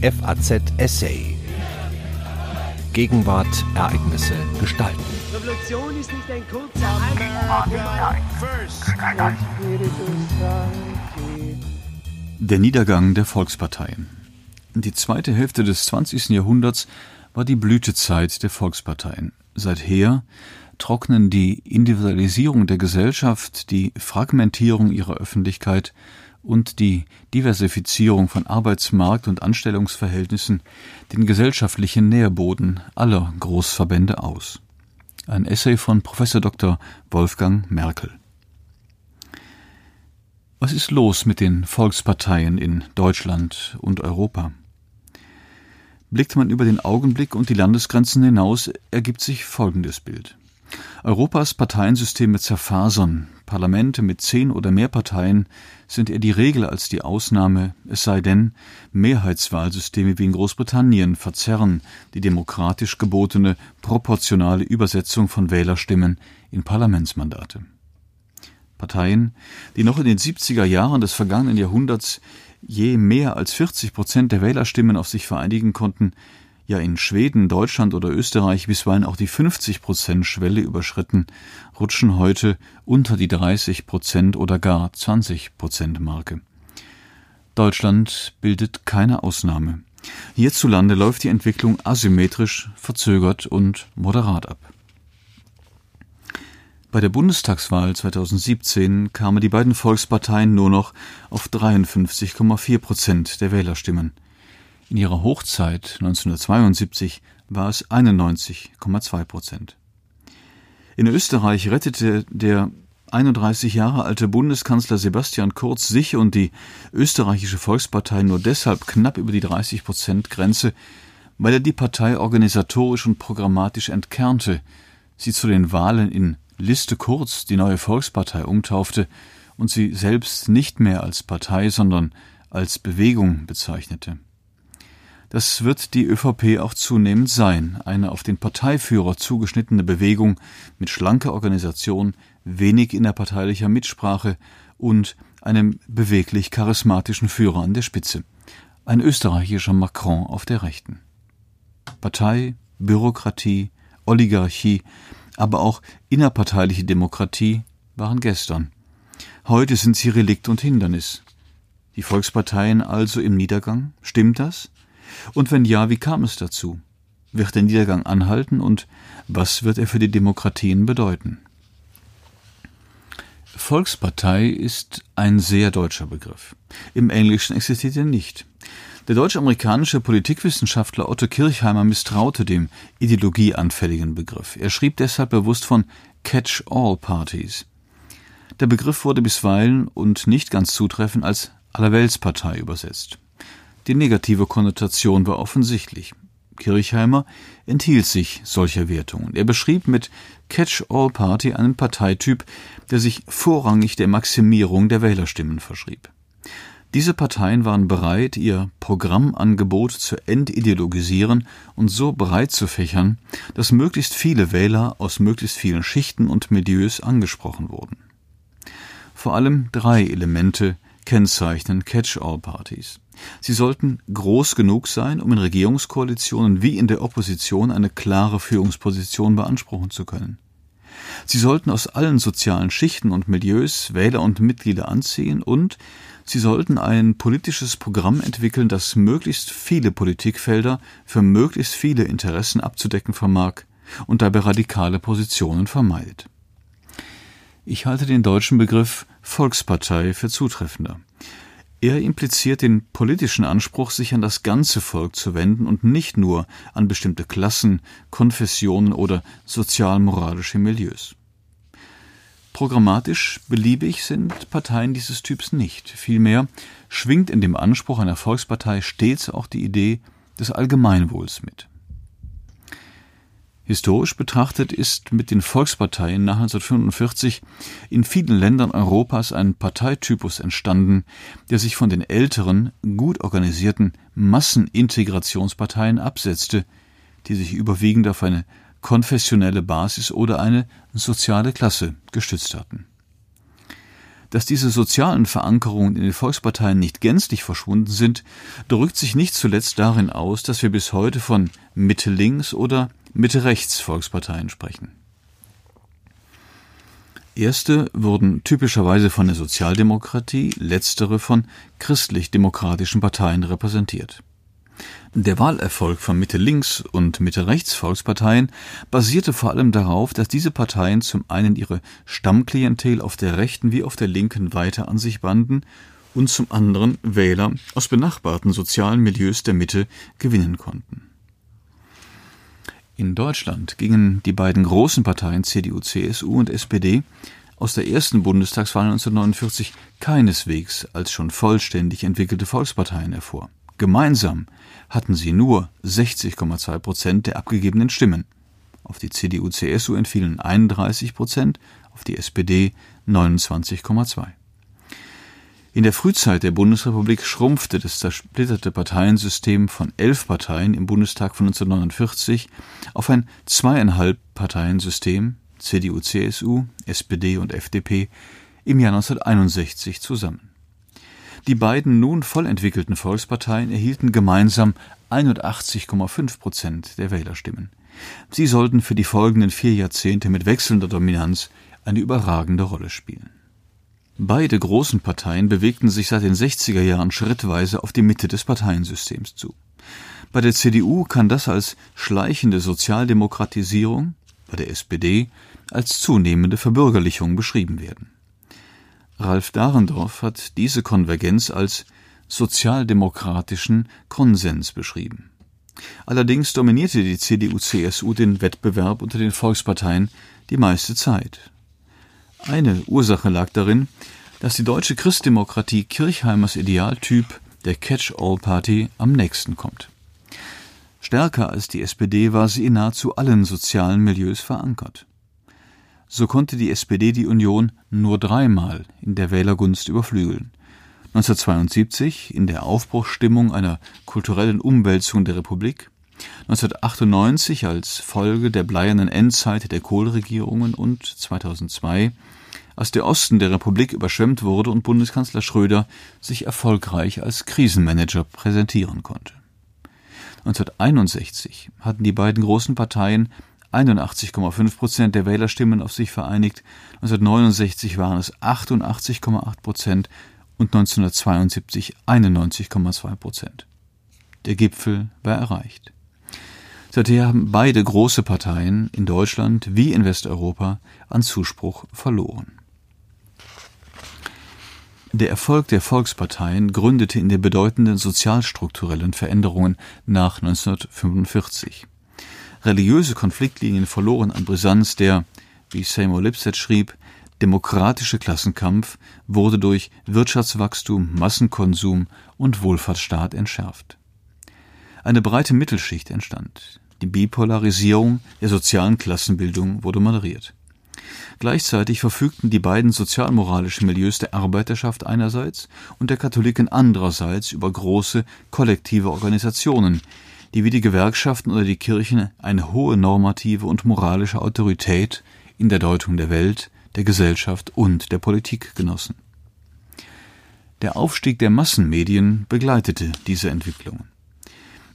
FAZ Essay. Gegenwart, Ereignisse, Gestalten. Revolution ist nicht ein kurzer Der Niedergang der Volksparteien. Die zweite Hälfte des 20. Jahrhunderts war die Blütezeit der Volksparteien. Seither trocknen die Individualisierung der Gesellschaft, die Fragmentierung ihrer Öffentlichkeit und die Diversifizierung von Arbeitsmarkt und Anstellungsverhältnissen den gesellschaftlichen Nährboden aller Großverbände aus. Ein Essay von Professor Dr. Wolfgang Merkel. Was ist los mit den Volksparteien in Deutschland und Europa? Blickt man über den Augenblick und die Landesgrenzen hinaus, ergibt sich folgendes Bild. Europas Parteiensysteme zerfasern, Parlamente mit zehn oder mehr Parteien sind eher die Regel als die Ausnahme, es sei denn, Mehrheitswahlsysteme wie in Großbritannien verzerren die demokratisch gebotene proportionale Übersetzung von Wählerstimmen in Parlamentsmandate. Parteien, die noch in den 70er Jahren des vergangenen Jahrhunderts je mehr als 40 Prozent der Wählerstimmen auf sich vereinigen konnten, ja in Schweden, Deutschland oder Österreich bisweilen auch die 50 Prozent Schwelle überschritten, rutschen heute unter die 30 Prozent oder gar 20 Prozent Marke. Deutschland bildet keine Ausnahme. Hierzulande läuft die Entwicklung asymmetrisch, verzögert und moderat ab. Bei der Bundestagswahl 2017 kamen die beiden Volksparteien nur noch auf 53,4 Prozent der Wählerstimmen. In ihrer Hochzeit 1972 war es 91,2 Prozent. In Österreich rettete der 31 Jahre alte Bundeskanzler Sebastian Kurz sich und die österreichische Volkspartei nur deshalb knapp über die 30 Prozent Grenze, weil er die Partei organisatorisch und programmatisch entkernte, sie zu den Wahlen in Liste Kurz, die neue Volkspartei, umtaufte und sie selbst nicht mehr als Partei, sondern als Bewegung bezeichnete. Das wird die ÖVP auch zunehmend sein, eine auf den Parteiführer zugeschnittene Bewegung mit schlanker Organisation, wenig innerparteilicher Mitsprache und einem beweglich charismatischen Führer an der Spitze. Ein österreichischer Macron auf der Rechten. Partei, Bürokratie, Oligarchie, aber auch innerparteiliche Demokratie waren gestern. Heute sind sie Relikt und Hindernis. Die Volksparteien also im Niedergang? Stimmt das? Und wenn ja, wie kam es dazu? Wird der Niedergang anhalten und was wird er für die Demokratien bedeuten? Volkspartei ist ein sehr deutscher Begriff. Im Englischen existiert er nicht. Der deutsch-amerikanische Politikwissenschaftler Otto Kirchheimer misstraute dem ideologieanfälligen Begriff. Er schrieb deshalb bewusst von Catch-all-Parties. Der Begriff wurde bisweilen und nicht ganz zutreffend als Allerweltspartei übersetzt. Die negative Konnotation war offensichtlich. Kirchheimer enthielt sich solcher Wertungen. Er beschrieb mit Catch-all-Party einen Parteityp, der sich vorrangig der Maximierung der Wählerstimmen verschrieb. Diese Parteien waren bereit, ihr Programmangebot zu entideologisieren und so breit zu fächern, dass möglichst viele Wähler aus möglichst vielen Schichten und Milieus angesprochen wurden. Vor allem drei Elemente kennzeichnen Catch-all-Partys. Sie sollten groß genug sein, um in Regierungskoalitionen wie in der Opposition eine klare Führungsposition beanspruchen zu können. Sie sollten aus allen sozialen Schichten und Milieus Wähler und Mitglieder anziehen und Sie sollten ein politisches Programm entwickeln, das möglichst viele Politikfelder für möglichst viele Interessen abzudecken vermag und dabei radikale Positionen vermeidet. Ich halte den deutschen Begriff Volkspartei für zutreffender. Er impliziert den politischen Anspruch, sich an das ganze Volk zu wenden und nicht nur an bestimmte Klassen, Konfessionen oder sozial-moralische Milieus. Programmatisch beliebig sind Parteien dieses Typs nicht. Vielmehr schwingt in dem Anspruch einer Volkspartei stets auch die Idee des Allgemeinwohls mit. Historisch betrachtet ist mit den Volksparteien nach 1945 in vielen Ländern Europas ein Parteitypus entstanden, der sich von den älteren, gut organisierten Massenintegrationsparteien absetzte, die sich überwiegend auf eine konfessionelle Basis oder eine soziale Klasse gestützt hatten. Dass diese sozialen Verankerungen in den Volksparteien nicht gänzlich verschwunden sind, drückt sich nicht zuletzt darin aus, dass wir bis heute von Mitte-Links- oder Mitte-Rechts-Volksparteien sprechen. Erste wurden typischerweise von der Sozialdemokratie, letztere von christlich-demokratischen Parteien repräsentiert. Der Wahlerfolg von Mitte-Links- und Mitte-Rechts-Volksparteien basierte vor allem darauf, dass diese Parteien zum einen ihre Stammklientel auf der rechten wie auf der linken weiter an sich banden und zum anderen Wähler aus benachbarten sozialen Milieus der Mitte gewinnen konnten. In Deutschland gingen die beiden großen Parteien CDU, CSU und SPD aus der ersten Bundestagswahl 1949 keineswegs als schon vollständig entwickelte Volksparteien hervor. Gemeinsam hatten sie nur 60,2 Prozent der abgegebenen Stimmen. Auf die CDU-CSU entfielen 31 Prozent, auf die SPD 29,2. In der Frühzeit der Bundesrepublik schrumpfte das zersplitterte Parteiensystem von elf Parteien im Bundestag von 1949 auf ein zweieinhalb Parteiensystem CDU, CSU, SPD und FDP im Jahr 1961 zusammen. Die beiden nun voll entwickelten Volksparteien erhielten gemeinsam 81,5 Prozent der Wählerstimmen. Sie sollten für die folgenden vier Jahrzehnte mit wechselnder Dominanz eine überragende Rolle spielen. Beide großen Parteien bewegten sich seit den 60er Jahren schrittweise auf die Mitte des Parteiensystems zu. Bei der CDU kann das als schleichende Sozialdemokratisierung, bei der SPD als zunehmende Verbürgerlichung beschrieben werden. Ralf Dahrendorf hat diese Konvergenz als sozialdemokratischen Konsens beschrieben. Allerdings dominierte die CDU-CSU den Wettbewerb unter den Volksparteien die meiste Zeit. Eine Ursache lag darin, dass die deutsche Christdemokratie Kirchheimers Idealtyp der Catch-all-Party am nächsten kommt. Stärker als die SPD war sie in nahezu allen sozialen Milieus verankert. So konnte die SPD die Union nur dreimal in der Wählergunst überflügeln. 1972 in der Aufbruchsstimmung einer kulturellen Umwälzung der Republik, 1998 als Folge der bleiernen Endzeit der Kohlregierungen und 2002, als der Osten der Republik überschwemmt wurde und Bundeskanzler Schröder sich erfolgreich als Krisenmanager präsentieren konnte. 1961 hatten die beiden großen Parteien 81,5 Prozent der Wählerstimmen auf sich vereinigt, 1969 waren es 88,8 Prozent und 1972 91,2 Prozent. Der Gipfel war erreicht. Seither haben beide große Parteien in Deutschland wie in Westeuropa an Zuspruch verloren. Der Erfolg der Volksparteien gründete in den bedeutenden sozialstrukturellen Veränderungen nach 1945. Religiöse Konfliktlinien verloren an Brisanz, der, wie Seymour Lipset schrieb, demokratische Klassenkampf wurde durch Wirtschaftswachstum, Massenkonsum und Wohlfahrtsstaat entschärft. Eine breite Mittelschicht entstand. Die Bipolarisierung der sozialen Klassenbildung wurde moderiert. Gleichzeitig verfügten die beiden sozialmoralischen Milieus der Arbeiterschaft einerseits und der Katholiken andererseits über große kollektive Organisationen, die wie die Gewerkschaften oder die Kirchen eine hohe normative und moralische Autorität in der Deutung der Welt, der Gesellschaft und der Politik genossen. Der Aufstieg der Massenmedien begleitete diese Entwicklungen.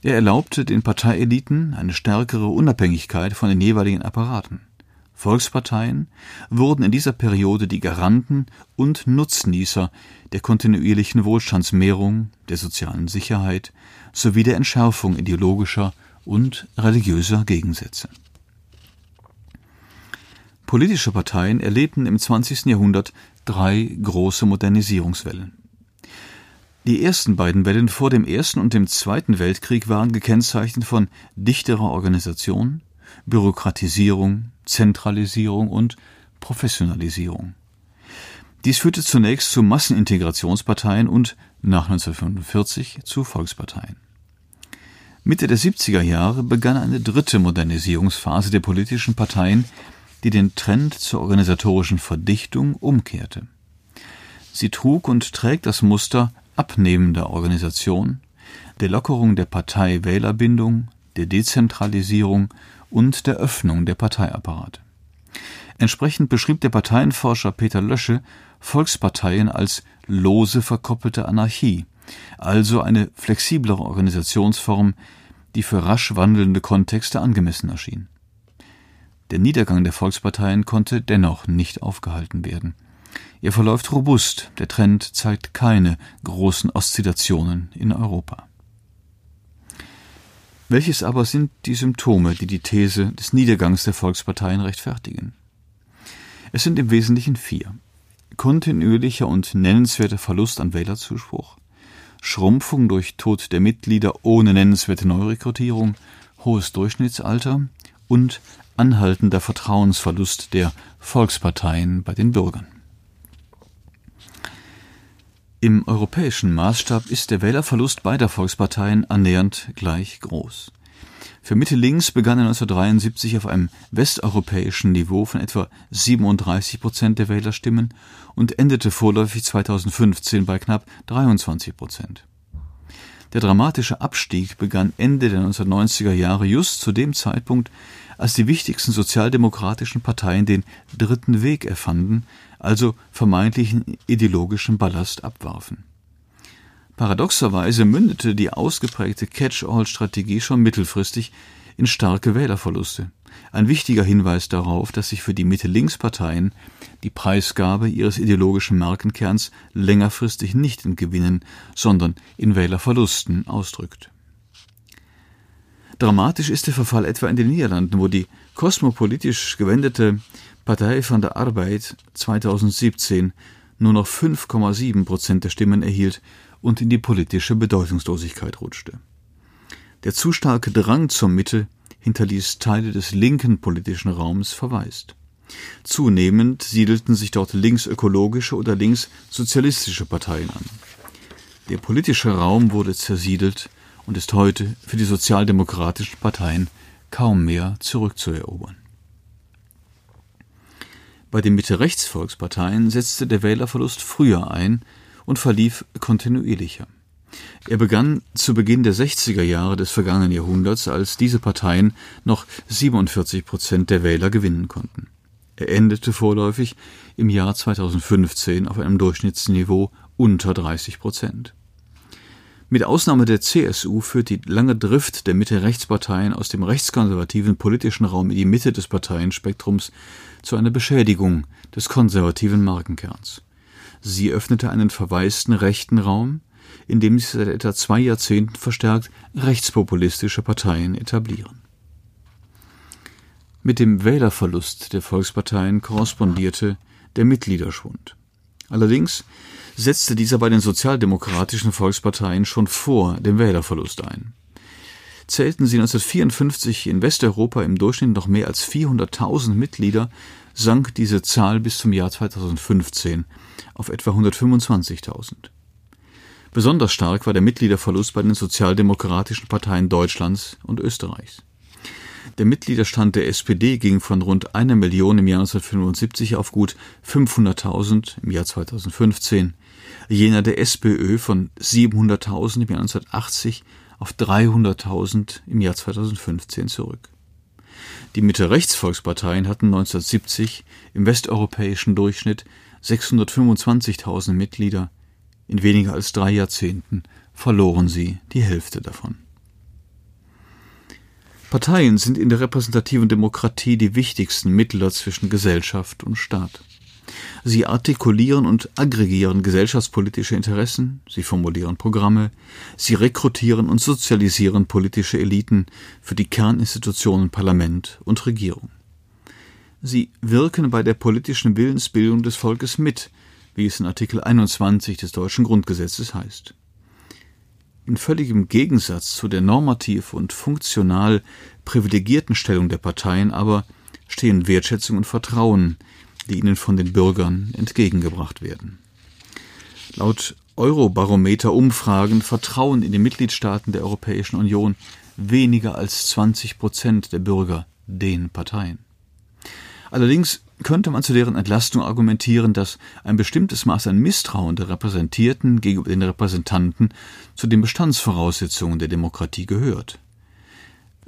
Er erlaubte den Parteieliten eine stärkere Unabhängigkeit von den jeweiligen Apparaten. Volksparteien wurden in dieser Periode die Garanten und Nutznießer der kontinuierlichen Wohlstandsmehrung, der sozialen Sicherheit sowie der Entschärfung ideologischer und religiöser Gegensätze. Politische Parteien erlebten im 20. Jahrhundert drei große Modernisierungswellen. Die ersten beiden Wellen vor dem Ersten und dem Zweiten Weltkrieg waren gekennzeichnet von dichterer Organisation, Bürokratisierung, Zentralisierung und Professionalisierung. Dies führte zunächst zu Massenintegrationsparteien und nach 1945 zu Volksparteien. Mitte der 70er Jahre begann eine dritte Modernisierungsphase der politischen Parteien, die den Trend zur organisatorischen Verdichtung umkehrte. Sie trug und trägt das Muster abnehmender Organisation, der Lockerung der Partei-Wählerbindung, der Dezentralisierung und der Öffnung der Parteiapparate. Entsprechend beschrieb der Parteienforscher Peter Lösche Volksparteien als lose verkoppelte Anarchie, also eine flexiblere Organisationsform, die für rasch wandelnde Kontexte angemessen erschien. Der Niedergang der Volksparteien konnte dennoch nicht aufgehalten werden. Er verläuft robust, der Trend zeigt keine großen Oszillationen in Europa. Welches aber sind die Symptome, die die These des Niedergangs der Volksparteien rechtfertigen? Es sind im Wesentlichen vier. Kontinuierlicher und nennenswerter Verlust an Wählerzuspruch, Schrumpfung durch Tod der Mitglieder ohne nennenswerte Neurekrutierung, hohes Durchschnittsalter und anhaltender Vertrauensverlust der Volksparteien bei den Bürgern. Im europäischen Maßstab ist der Wählerverlust beider Volksparteien annähernd gleich groß. Für Mitte links begann er 1973 auf einem westeuropäischen Niveau von etwa 37 Prozent der Wählerstimmen und endete vorläufig 2015 bei knapp 23 Prozent. Der dramatische Abstieg begann Ende der 1990er Jahre just zu dem Zeitpunkt, als die wichtigsten sozialdemokratischen Parteien den dritten Weg erfanden, also vermeintlichen ideologischen Ballast abwarfen. Paradoxerweise mündete die ausgeprägte Catch-all-Strategie schon mittelfristig in starke Wählerverluste. Ein wichtiger Hinweis darauf, dass sich für die Mitte-Links-Parteien die Preisgabe ihres ideologischen Markenkerns längerfristig nicht in Gewinnen, sondern in Wählerverlusten ausdrückt. Dramatisch ist der Verfall etwa in den Niederlanden, wo die kosmopolitisch gewendete Partei von der Arbeit 2017 nur noch 5,7 Prozent der Stimmen erhielt und in die politische Bedeutungslosigkeit rutschte. Der zu starke Drang zur Mitte hinterließ Teile des linken politischen Raums verwaist. Zunehmend siedelten sich dort linksökologische oder linkssozialistische Parteien an. Der politische Raum wurde zersiedelt und ist heute für die sozialdemokratischen Parteien kaum mehr zurückzuerobern. Bei den Mitte-Rechts-Volksparteien setzte der Wählerverlust früher ein und verlief kontinuierlicher. Er begann zu Beginn der 60er Jahre des vergangenen Jahrhunderts, als diese Parteien noch 47 Prozent der Wähler gewinnen konnten. Er endete vorläufig im Jahr 2015 auf einem Durchschnittsniveau unter 30 Prozent. Mit Ausnahme der CSU führt die lange Drift der Mitte-Rechtsparteien aus dem rechtskonservativen politischen Raum in die Mitte des Parteienspektrums zu einer Beschädigung des konservativen Markenkerns. Sie öffnete einen verwaisten rechten Raum, in dem sich seit etwa zwei Jahrzehnten verstärkt rechtspopulistische Parteien etablieren. Mit dem Wählerverlust der Volksparteien korrespondierte der Mitgliederschwund. Allerdings setzte dieser bei den sozialdemokratischen Volksparteien schon vor dem Wählerverlust ein. Zählten sie 1954 in Westeuropa im Durchschnitt noch mehr als 400.000 Mitglieder, sank diese Zahl bis zum Jahr 2015 auf etwa 125.000. Besonders stark war der Mitgliederverlust bei den sozialdemokratischen Parteien Deutschlands und Österreichs. Der Mitgliederstand der SPD ging von rund einer Million im Jahr 1975 auf gut 500.000 im Jahr 2015, jener der SPÖ von 700.000 im Jahr 1980 auf 300.000 im Jahr 2015 zurück. Die Mitte-Rechts-Volksparteien hatten 1970 im westeuropäischen Durchschnitt 625.000 Mitglieder. In weniger als drei Jahrzehnten verloren sie die Hälfte davon. Parteien sind in der repräsentativen Demokratie die wichtigsten Mittler zwischen Gesellschaft und Staat. Sie artikulieren und aggregieren gesellschaftspolitische Interessen, sie formulieren Programme, sie rekrutieren und sozialisieren politische Eliten für die Kerninstitutionen Parlament und Regierung. Sie wirken bei der politischen Willensbildung des Volkes mit, wie es in Artikel 21 des deutschen Grundgesetzes heißt. In völligem Gegensatz zu der normativ und funktional privilegierten Stellung der Parteien aber stehen Wertschätzung und Vertrauen, die ihnen von den Bürgern entgegengebracht werden. Laut Eurobarometer-Umfragen vertrauen in den Mitgliedstaaten der Europäischen Union weniger als 20 Prozent der Bürger den Parteien. Allerdings könnte man zu deren Entlastung argumentieren, dass ein bestimmtes Maß an Misstrauen der Repräsentierten gegenüber den Repräsentanten zu den Bestandsvoraussetzungen der Demokratie gehört.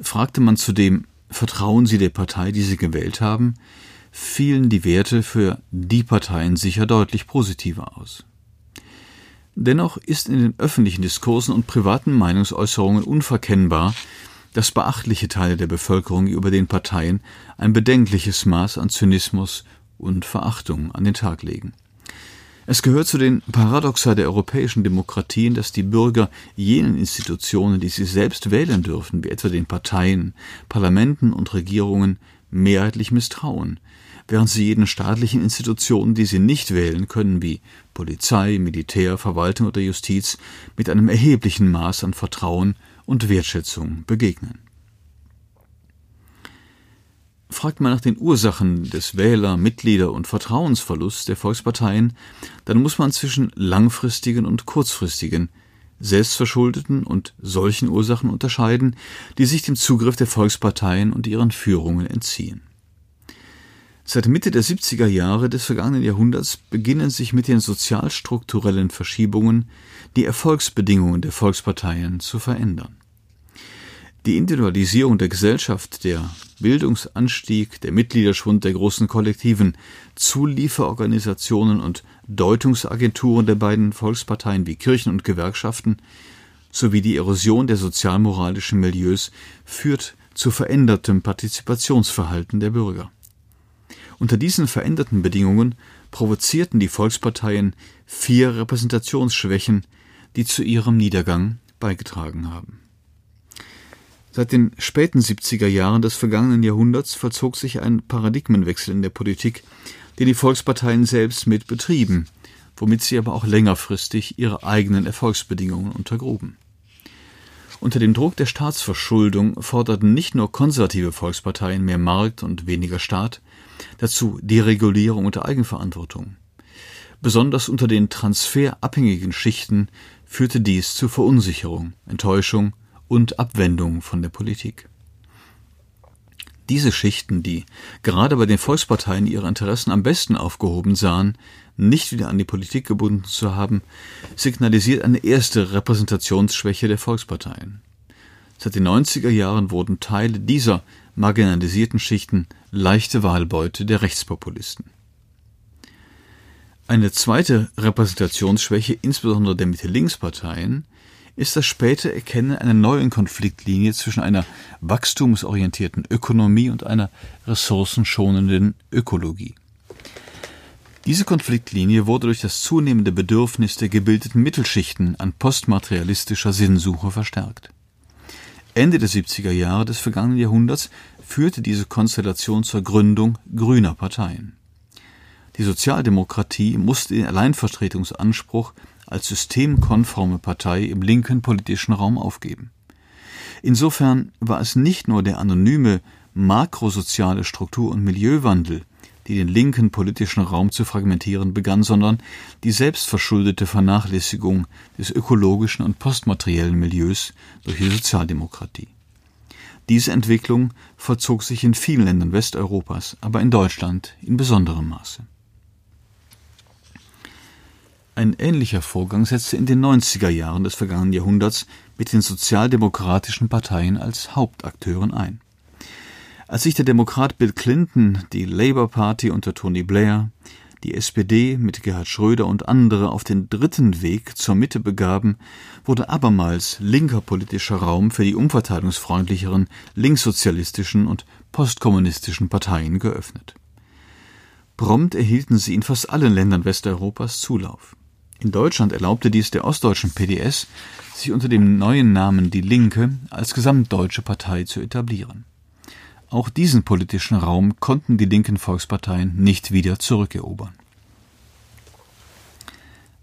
Fragte man zudem, vertrauen Sie der Partei, die Sie gewählt haben, fielen die Werte für die Parteien sicher deutlich positiver aus. Dennoch ist in den öffentlichen Diskursen und privaten Meinungsäußerungen unverkennbar, dass beachtliche Teile der Bevölkerung über den Parteien ein bedenkliches Maß an Zynismus und Verachtung an den Tag legen. Es gehört zu den Paradoxa der europäischen Demokratien, dass die Bürger jenen Institutionen, die sie selbst wählen dürfen, wie etwa den Parteien, Parlamenten und Regierungen, mehrheitlich misstrauen, während sie jeden staatlichen Institutionen, die sie nicht wählen können, wie Polizei, Militär, Verwaltung oder Justiz, mit einem erheblichen Maß an Vertrauen und Wertschätzung begegnen. Fragt man nach den Ursachen des Wähler-, Mitglieder- und Vertrauensverlusts der Volksparteien, dann muss man zwischen langfristigen und kurzfristigen, selbstverschuldeten und solchen Ursachen unterscheiden, die sich dem Zugriff der Volksparteien und ihren Führungen entziehen. Seit Mitte der 70er Jahre des vergangenen Jahrhunderts beginnen sich mit den sozialstrukturellen Verschiebungen die Erfolgsbedingungen der Volksparteien zu verändern. Die Individualisierung der Gesellschaft, der Bildungsanstieg, der Mitgliederschwund der großen Kollektiven, Zulieferorganisationen und Deutungsagenturen der beiden Volksparteien wie Kirchen und Gewerkschaften sowie die Erosion der sozialmoralischen Milieus führt zu verändertem Partizipationsverhalten der Bürger. Unter diesen veränderten Bedingungen provozierten die Volksparteien vier Repräsentationsschwächen, die zu ihrem Niedergang beigetragen haben. Seit den späten 70er Jahren des vergangenen Jahrhunderts vollzog sich ein Paradigmenwechsel in der Politik, den die Volksparteien selbst mit betrieben, womit sie aber auch längerfristig ihre eigenen Erfolgsbedingungen untergruben. Unter dem Druck der Staatsverschuldung forderten nicht nur konservative Volksparteien mehr Markt und weniger Staat, dazu Deregulierung und Eigenverantwortung. Besonders unter den transferabhängigen Schichten führte dies zu Verunsicherung, Enttäuschung und Abwendung von der Politik. Diese Schichten, die gerade bei den Volksparteien ihre Interessen am besten aufgehoben sahen, nicht wieder an die Politik gebunden zu haben, signalisiert eine erste Repräsentationsschwäche der Volksparteien. Seit den 90er Jahren wurden Teile dieser marginalisierten Schichten leichte Wahlbeute der Rechtspopulisten. Eine zweite Repräsentationsschwäche, insbesondere der Mitte-Links-Parteien, ist das späte Erkennen einer neuen Konfliktlinie zwischen einer wachstumsorientierten Ökonomie und einer ressourcenschonenden Ökologie. Diese Konfliktlinie wurde durch das zunehmende Bedürfnis der gebildeten Mittelschichten an postmaterialistischer Sinnsuche verstärkt. Ende der 70er Jahre des vergangenen Jahrhunderts führte diese Konstellation zur Gründung grüner Parteien. Die Sozialdemokratie musste den Alleinvertretungsanspruch als systemkonforme Partei im linken politischen Raum aufgeben. Insofern war es nicht nur der anonyme makrosoziale Struktur- und Milieuwandel, die den linken politischen Raum zu fragmentieren begann, sondern die selbstverschuldete Vernachlässigung des ökologischen und postmateriellen Milieus durch die Sozialdemokratie. Diese Entwicklung vollzog sich in vielen Ländern Westeuropas, aber in Deutschland in besonderem Maße. Ein ähnlicher Vorgang setzte in den 90er Jahren des vergangenen Jahrhunderts mit den sozialdemokratischen Parteien als Hauptakteuren ein. Als sich der Demokrat Bill Clinton, die Labour Party unter Tony Blair, die SPD mit Gerhard Schröder und andere auf den dritten Weg zur Mitte begaben, wurde abermals linker politischer Raum für die umverteilungsfreundlicheren linkssozialistischen und postkommunistischen Parteien geöffnet. Prompt erhielten sie in fast allen Ländern Westeuropas Zulauf. In Deutschland erlaubte dies der ostdeutschen PDS, sich unter dem neuen Namen Die Linke als gesamtdeutsche Partei zu etablieren. Auch diesen politischen Raum konnten die linken Volksparteien nicht wieder zurückerobern.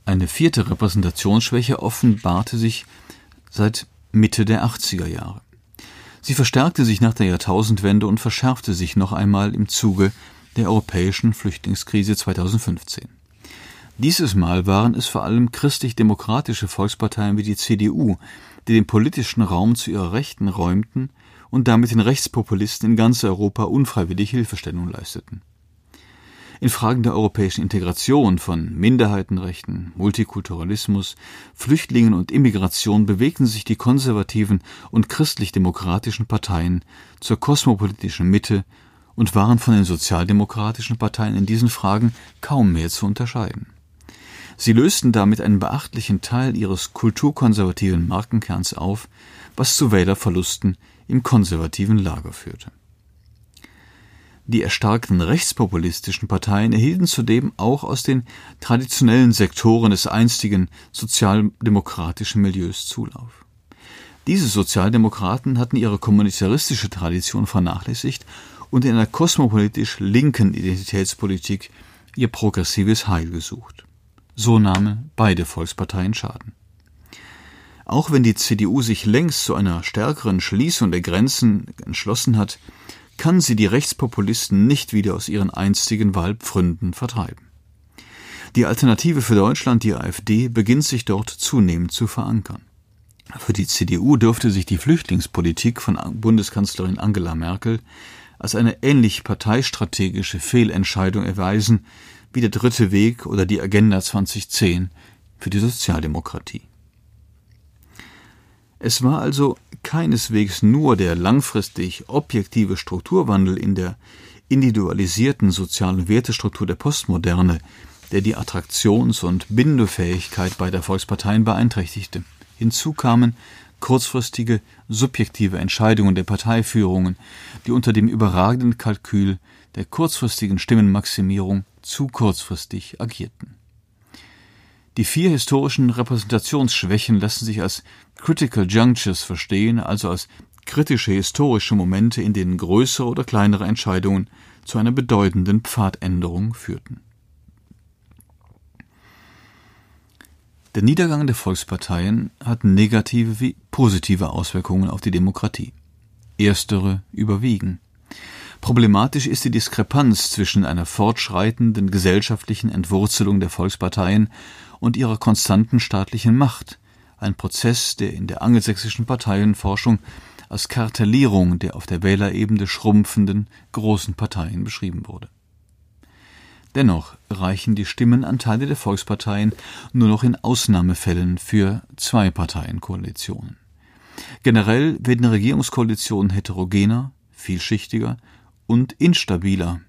Eine vierte Repräsentationsschwäche offenbarte sich seit Mitte der 80er Jahre. Sie verstärkte sich nach der Jahrtausendwende und verschärfte sich noch einmal im Zuge der europäischen Flüchtlingskrise 2015. Dieses Mal waren es vor allem christlich-demokratische Volksparteien wie die CDU, die den politischen Raum zu ihrer Rechten räumten und damit den Rechtspopulisten in ganz Europa unfreiwillig Hilfestellung leisteten. In Fragen der europäischen Integration von Minderheitenrechten, Multikulturalismus, Flüchtlingen und Immigration bewegten sich die konservativen und christlich-demokratischen Parteien zur kosmopolitischen Mitte und waren von den sozialdemokratischen Parteien in diesen Fragen kaum mehr zu unterscheiden. Sie lösten damit einen beachtlichen Teil ihres kulturkonservativen Markenkerns auf, was zu Wählerverlusten im konservativen Lager führte. Die erstarkten rechtspopulistischen Parteien erhielten zudem auch aus den traditionellen Sektoren des einstigen sozialdemokratischen Milieus Zulauf. Diese Sozialdemokraten hatten ihre kommunitaristische Tradition vernachlässigt und in einer kosmopolitisch linken Identitätspolitik ihr progressives Heil gesucht. So nahmen beide Volksparteien Schaden. Auch wenn die CDU sich längst zu einer stärkeren Schließung der Grenzen entschlossen hat, kann sie die Rechtspopulisten nicht wieder aus ihren einstigen Wahlpfründen vertreiben. Die Alternative für Deutschland, die AfD, beginnt sich dort zunehmend zu verankern. Für die CDU dürfte sich die Flüchtlingspolitik von Bundeskanzlerin Angela Merkel als eine ähnlich parteistrategische Fehlentscheidung erweisen wie der dritte Weg oder die Agenda 2010 für die Sozialdemokratie. Es war also keineswegs nur der langfristig objektive Strukturwandel in der individualisierten sozialen Wertestruktur der Postmoderne, der die Attraktions- und Bindefähigkeit beider Volksparteien beeinträchtigte. Hinzu kamen kurzfristige, subjektive Entscheidungen der Parteiführungen, die unter dem überragenden Kalkül der kurzfristigen Stimmenmaximierung zu kurzfristig agierten. Die vier historischen Repräsentationsschwächen lassen sich als Critical Junctures verstehen, also als kritische historische Momente, in denen größere oder kleinere Entscheidungen zu einer bedeutenden Pfadänderung führten. Der Niedergang der Volksparteien hat negative wie positive Auswirkungen auf die Demokratie. Erstere überwiegen. Problematisch ist die Diskrepanz zwischen einer fortschreitenden gesellschaftlichen Entwurzelung der Volksparteien und ihrer konstanten staatlichen Macht, ein Prozess, der in der angelsächsischen Parteienforschung als Kartellierung der auf der Wählerebene schrumpfenden großen Parteien beschrieben wurde. Dennoch reichen die Stimmenanteile der Volksparteien nur noch in Ausnahmefällen für Zwei-Parteien-Koalitionen. Generell werden Regierungskoalitionen heterogener, vielschichtiger und instabiler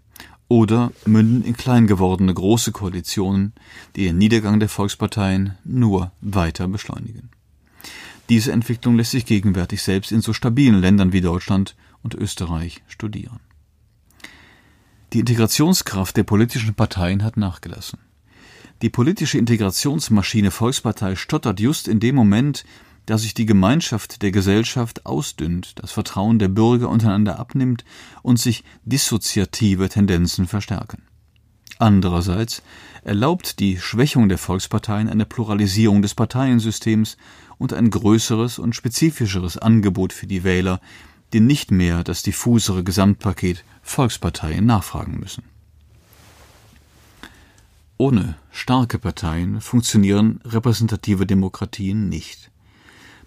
oder münden in klein gewordene große Koalitionen, die den Niedergang der Volksparteien nur weiter beschleunigen. Diese Entwicklung lässt sich gegenwärtig selbst in so stabilen Ländern wie Deutschland und Österreich studieren. Die Integrationskraft der politischen Parteien hat nachgelassen. Die politische Integrationsmaschine Volkspartei stottert just in dem Moment, da sich die Gemeinschaft der Gesellschaft ausdünnt, das Vertrauen der Bürger untereinander abnimmt und sich dissoziative Tendenzen verstärken. Andererseits erlaubt die Schwächung der Volksparteien eine Pluralisierung des Parteiensystems und ein größeres und spezifischeres Angebot für die Wähler, die nicht mehr das diffusere Gesamtpaket Volksparteien nachfragen müssen. Ohne starke Parteien funktionieren repräsentative Demokratien nicht.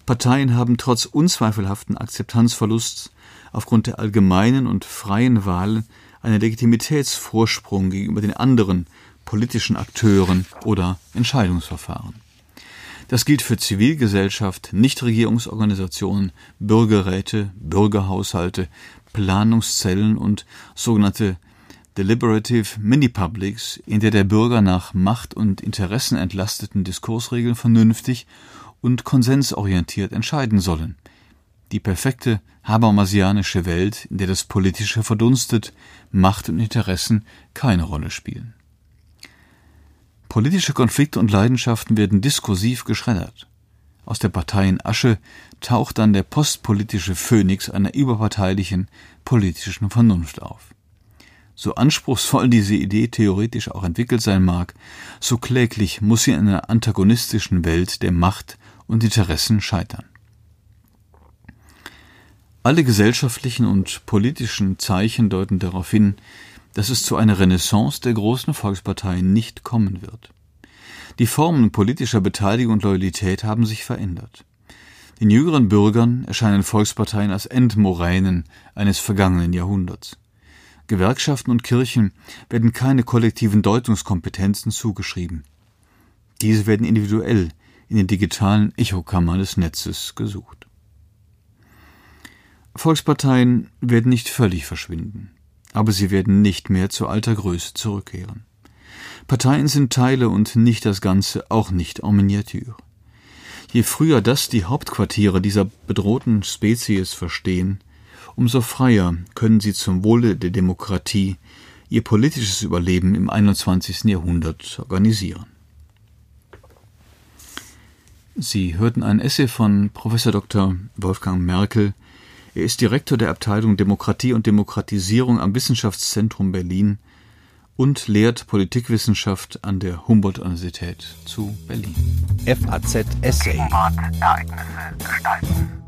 Parteien haben trotz unzweifelhaften Akzeptanzverlusts aufgrund der allgemeinen und freien Wahl einen Legitimitätsvorsprung gegenüber den anderen politischen Akteuren oder Entscheidungsverfahren. Das gilt für Zivilgesellschaft, Nichtregierungsorganisationen, Bürgerräte, Bürgerhaushalte, Planungszellen und sogenannte Deliberative Mini-Publics, in der der Bürger nach Macht- und interessenentlasteten Diskursregeln vernünftig und konsensorientiert entscheiden sollen. Die perfekte habermasianische Welt, in der das Politische verdunstet, Macht und Interessen keine Rolle spielen. Politische Konflikte und Leidenschaften werden diskursiv geschreddert. Aus der Parteienasche taucht dann der postpolitische Phönix einer überparteilichen politischen Vernunft auf. So anspruchsvoll diese Idee theoretisch auch entwickelt sein mag, so kläglich muss sie in einer antagonistischen Welt der Macht und Interessen scheitern. Alle gesellschaftlichen und politischen Zeichen deuten darauf hin, dass es zu einer Renaissance der großen Volksparteien nicht kommen wird. Die Formen politischer Beteiligung und Loyalität haben sich verändert. Den jüngeren Bürgern erscheinen Volksparteien als Endmoränen eines vergangenen Jahrhunderts. Gewerkschaften und Kirchen werden keine kollektiven Deutungskompetenzen zugeschrieben. Diese werden individuell in den digitalen Echokammern des Netzes gesucht. Volksparteien werden nicht völlig verschwinden, aber sie werden nicht mehr zu alter Größe zurückkehren. Parteien sind Teile und nicht das Ganze, auch nicht en miniature. Je früher das die Hauptquartiere dieser bedrohten Spezies verstehen, umso freier können sie zum Wohle der Demokratie ihr politisches Überleben im 21. Jahrhundert organisieren. Sie hörten ein Essay von Prof. Dr. Wolfgang Merkel. Er ist Direktor der Abteilung Demokratie und Demokratisierung am Wissenschaftszentrum Berlin und lehrt Politikwissenschaft an der Humboldt-Universität zu Berlin. FAZ Essay. Ereignisse gestalten.